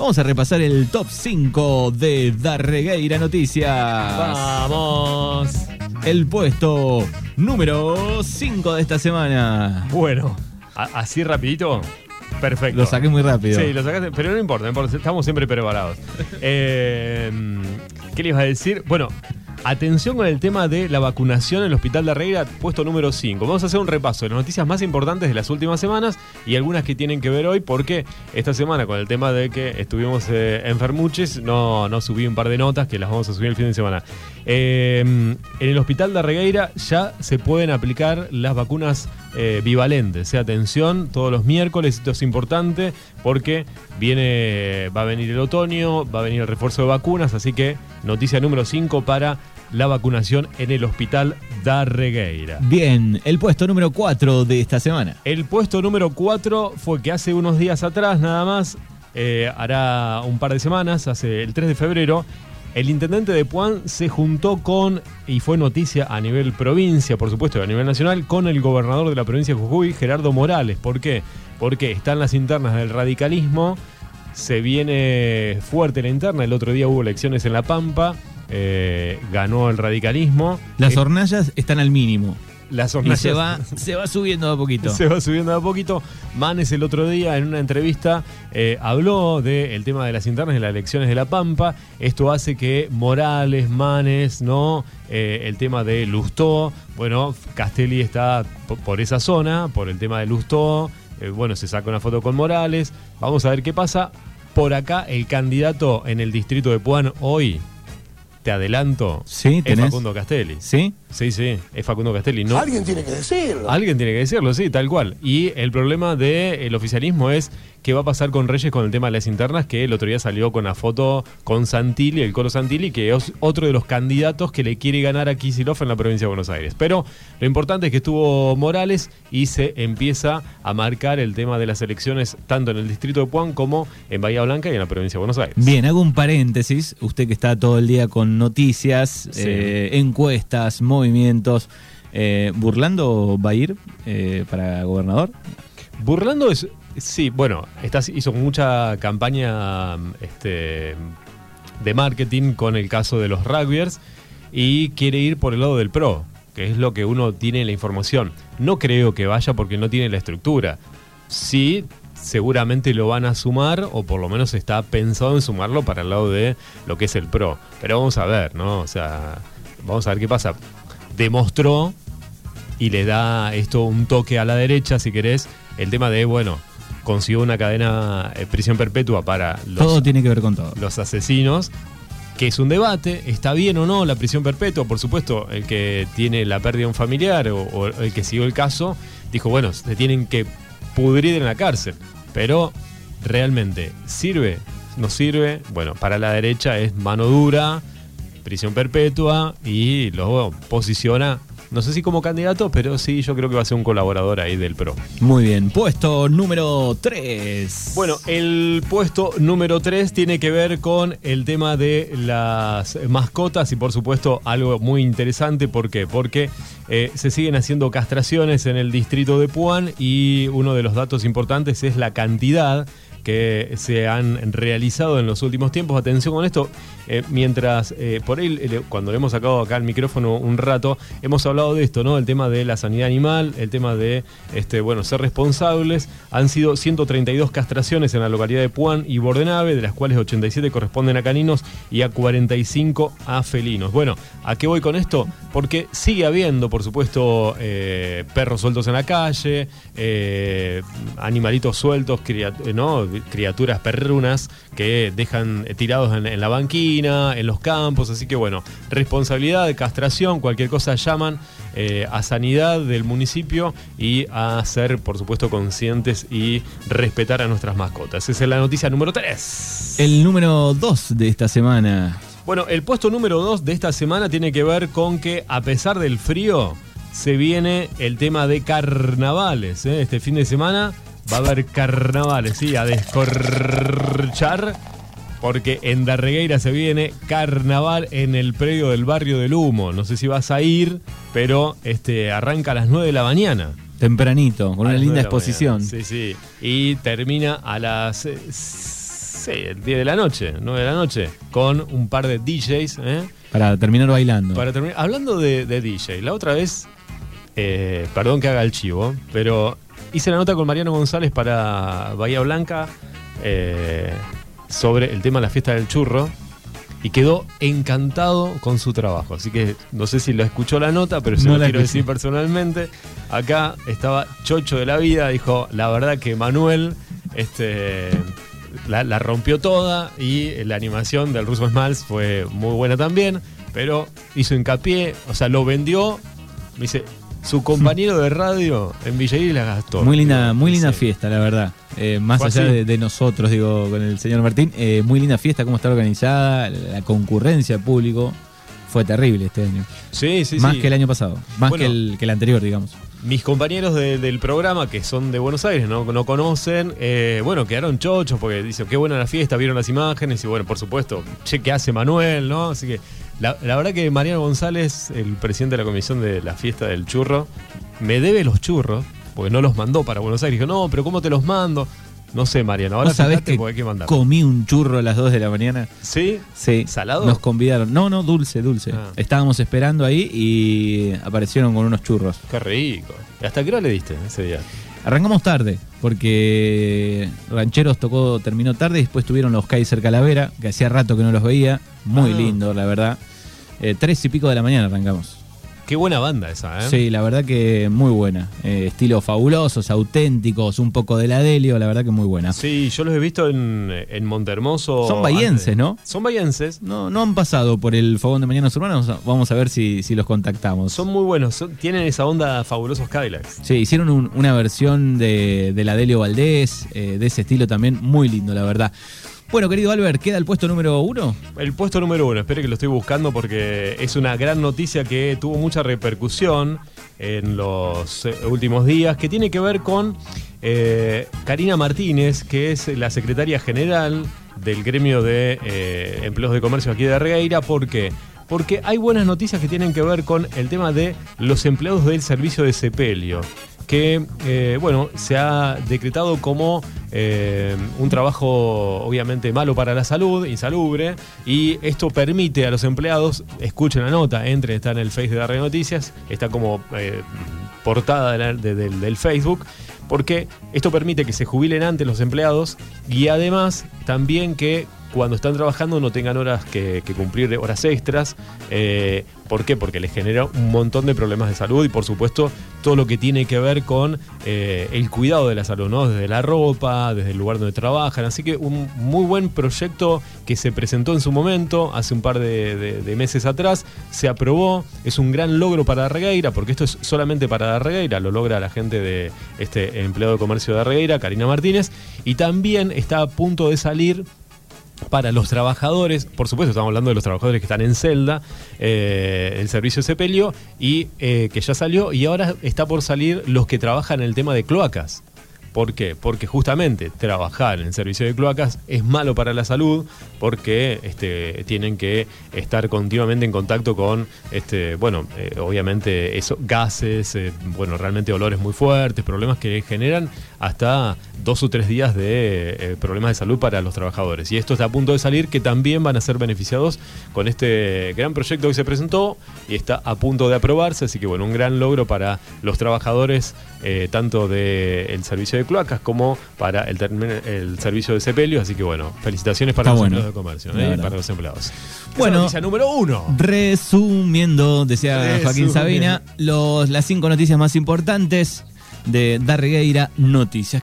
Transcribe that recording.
Vamos a repasar el top 5 de Darregueira Noticias. Vamos. El puesto número 5 de esta semana. Bueno, así rapidito. Perfecto. Lo saqué muy rápido. Sí, lo sacaste, pero no importa, no importa, estamos siempre preparados. Eh, ¿Qué les iba a decir? Bueno, atención con el tema de la vacunación en el Hospital de Arreira, puesto número 5. Vamos a hacer un repaso de las noticias más importantes de las últimas semanas y algunas que tienen que ver hoy, porque esta semana con el tema de que estuvimos eh, enfermuches, no, no subí un par de notas que las vamos a subir el fin de semana. Eh, en el Hospital de Arregueira ya se pueden aplicar las vacunas eh, bivalentes. Sea, atención, todos los miércoles, esto es importante porque viene, va a venir el otoño, va a venir el refuerzo de vacunas, así que noticia número 5 para la vacunación en el Hospital Darregueira. Bien, el puesto número 4 de esta semana. El puesto número 4 fue que hace unos días atrás, nada más, eh, hará un par de semanas, hace el 3 de febrero, el intendente de Puan se juntó con, y fue noticia a nivel provincia, por supuesto, y a nivel nacional, con el gobernador de la provincia de Jujuy, Gerardo Morales. ¿Por qué? Porque están las internas del radicalismo, se viene fuerte la interna, el otro día hubo elecciones en La Pampa, eh, ganó el radicalismo. Las Eh, hornallas están al mínimo. las Y hornallas- se va, se va subiendo de a poquito. se va subiendo de a poquito. Manes el otro día en una entrevista eh, habló del tema de las internas de las elecciones de La Pampa. Esto hace que Morales, Manes, ¿no? El tema de Lustó. Bueno, Castelli está po- por esa zona, por el tema de Lustó. Eh, bueno, se saca una foto con Morales. Vamos a ver qué pasa. Por acá, el candidato en el distrito de Puan hoy, te adelanto, Sí, es. Facundo Castelli. ¿Sí? Sí, sí, es Facundo Castelli. No, Alguien tiene que decirlo. Alguien tiene que decirlo, sí, tal cual. Y el problema del oficialismo es qué va a pasar con Reyes con el tema de las internas, que el otro día salió con la foto con Santilli, el Colo Santilli, que es otro de los candidatos que le quiere ganar a Kicillof en la provincia de Buenos Aires. Pero lo importante es que estuvo Morales y se empieza a marcar el tema de las elecciones tanto en el distrito de Puan como en Bahía Blanca y en la provincia de Buenos Aires. Bien, hago un paréntesis. Usted que está todo el día con noticias, Sí. eh, encuestas, movimientos. eh, ¿Burlando va a ir eh, para gobernador? Burlando es. Sí, bueno, está, hizo mucha campaña este, de marketing con el caso de los rugbyers y quiere ir por el lado del pro, que es lo que uno tiene en la información. No creo que vaya porque no tiene la estructura. Sí, seguramente lo van a sumar, o por lo menos está pensado en sumarlo para el lado de lo que es el pro. Pero vamos a ver, ¿no? O sea, vamos a ver qué pasa. Demostró y le da esto un toque a la derecha, si querés, el tema de, bueno, consiguió una cadena de prisión perpetua para los, todo tiene que ver con todo. los asesinos, que es un debate, está bien o no la prisión perpetua, por supuesto, el que tiene la pérdida de un familiar o, o el que siguió el caso, dijo, bueno, se tienen que pudrir en la cárcel, pero realmente, ¿sirve? ¿No sirve? Bueno, para la derecha es mano dura, prisión perpetua y lo posiciona, no sé si como candidato, pero sí, yo creo que va a ser un colaborador ahí del PRO. Muy bien, puesto número 3. Bueno, el puesto número 3 tiene que ver con el tema de las mascotas y por supuesto algo muy interesante. ¿Por qué? Porque eh, se siguen haciendo castraciones en el distrito de Puan y uno de los datos importantes es la cantidad que se han realizado en los últimos tiempos. Atención con esto, eh, mientras eh, por ahí, eh, cuando le hemos sacado acá el micrófono un rato, hemos hablado de esto, ¿no? El tema de la sanidad animal, el tema de, este, bueno, ser responsables. Han sido 132 castraciones en la localidad de Puan y Bordenave, de las cuales 87 corresponden a caninos y a 45 a felinos. Bueno, ¿a qué voy con esto? Porque sigue habiendo, por supuesto, eh, perros sueltos en la calle, animalitos sueltos, ¿no? Criaturas perrunas que dejan tirados en, en la banquina, en los campos. Así que bueno, responsabilidad, castración, cualquier cosa llaman eh, a sanidad del municipio y a ser, por supuesto, conscientes y respetar a nuestras mascotas. Esa es la noticia número 3. El número 2 de esta semana. Bueno, el puesto número 2 de esta semana tiene que ver con que a pesar del frío se viene el tema de carnavales. ¿eh? Este fin de semana va a haber carnavales, sí, a descorchar. Porque en Darregueira se viene carnaval en el predio del barrio del Humo. No sé si vas a ir, pero este arranca a las 9 de la mañana. Tempranito, con A una linda exposición. mañana. Sí, sí. Y termina a las Sí, el 10 de la noche, 9 de la noche, con un par de DJs. ¿eh? Para terminar bailando. Para terminar, hablando de, de DJ, la otra vez, eh, perdón que haga el chivo, pero hice la nota con Mariano González para Bahía Blanca eh, sobre el tema de la fiesta del churro y quedó encantado con su trabajo. Así que no sé si lo escuchó la nota, pero se No lo quiero escuché. decir personalmente. Acá estaba Chocho de la vida, dijo, la verdad que Manuel este, la, la rompió toda y la animación del Russo Smalls fue muy buena también, pero hizo hincapié, o sea, lo vendió, me dice, su compañero de radio en Villeir la gastó. Muy linda, muy linda fiesta, la verdad. Eh, más allá de, de nosotros, digo, con el señor Martín, eh, muy linda fiesta, cómo está organizada, la concurrencia del público. Fue terrible este año. Sí, sí, más sí. que el año pasado. Más Bueno. que, el, que el anterior, digamos. Mis compañeros de- del programa, que son de Buenos Aires, no, no conocen, eh, bueno, quedaron chochos porque dicen, qué buena la fiesta, vieron las imágenes y bueno, por supuesto, che, ¿qué hace Manuel? ¿no? Así que la, la verdad que Mariano González, el presidente de la comisión de la fiesta del churro, me debe los churros, porque no los mandó para Buenos Aires. Dijo, no, pero ¿cómo te los mando? No sé, Mariano, ahora ¿Vos sabés fíjate que hay que mandar. comí un churro a las 2 de la mañana? ¿Sí? Sí. ¿Salado? Nos convidaron. No, no, dulce, dulce. Ah. Estábamos esperando ahí y aparecieron con unos churros. Qué rico. ¿Y ¿Hasta qué hora le diste ese día? Arrancamos tarde, porque Rancheros tocó, terminó tarde y después tuvieron los Kaiser Calavera, que hacía rato que no los veía. Muy Ah. lindo, la verdad. Eh, tres y pico de la mañana arrancamos. Qué buena banda esa, ¿eh? Sí, la verdad que muy buena. Eh, estilos fabulosos, auténticos, un poco de la Delio, la verdad que muy buena. Sí, yo los he visto en, en Montehermoso. Son bahienses. ¿no? Son bahienses. No, no han pasado por el fogón de Mañanas Urbanas, vamos a ver si, si los contactamos. Son muy buenos. son- tienen esa onda fabulosos Cadillacs. Sí, hicieron un- una versión de, de la Delio Valdés, eh, de ese estilo también, muy lindo, la verdad. Bueno, querido Albert, ¿queda el puesto número uno? El puesto número uno, espere que lo estoy buscando porque es una gran noticia que tuvo mucha repercusión en los eh, últimos días, que tiene que ver con eh, Karina Martínez, que es la secretaria general del gremio de eh, empleos de comercio aquí de Regueira. ¿Por qué? Porque hay buenas noticias que tienen que ver con el tema de los empleados del servicio de sepelio que bueno, se ha decretado como eh, un trabajo obviamente malo para la salud, insalubre, y esto permite a los empleados, escuchen la nota, entren, está en el Face de Darre Noticias, está como eh, portada de la- de- del- del Facebook, porque esto permite que se jubilen antes los empleados y además también que cuando están trabajando no tengan horas que, cumplir, horas extras. Eh, ¿Por qué? Porque les genera un montón de problemas de salud y por supuesto todo lo que tiene que ver con eh, el cuidado de la salud, ¿no? Desde la ropa, desde el lugar donde trabajan. Así que un muy buen proyecto que se presentó en su momento, hace un par de, de- de meses atrás, se aprobó, es un gran logro para Regueira, porque esto es solamente para Regueira, lo logra la gente de este empleado de comercio de Regueira, Karina Martínez, y también está a punto de salir para los trabajadores, por supuesto estamos hablando de los trabajadores que están en celda, eh, el servicio de sepelio, y eh, que ya salió, y ahora está por salir los que trabajan en el tema de cloacas. ¿Por qué? Porque justamente trabajar en el servicio de cloacas es malo para la salud porque este, tienen que estar continuamente en contacto con, este, bueno, eh, obviamente eso, gases, bueno, realmente olores muy fuertes, problemas que generan hasta dos o tres días de eh, problemas de salud para los trabajadores. Y esto está a punto de salir, que también van a ser beneficiados con este gran proyecto que se presentó y está a punto de aprobarse. Así que bueno, un gran logro para los trabajadores, eh, tanto del servicio de cloacas como para el, el servicio de sepelio. Así que bueno, felicitaciones para Está los bueno, empleados de comercio, ¿eh? para los empleados. Bueno. Esa noticia número uno. Resumiendo, decía Joaquín Resumiendo. Sabina, los, las cinco noticias más importantes de Darregueira Noticias.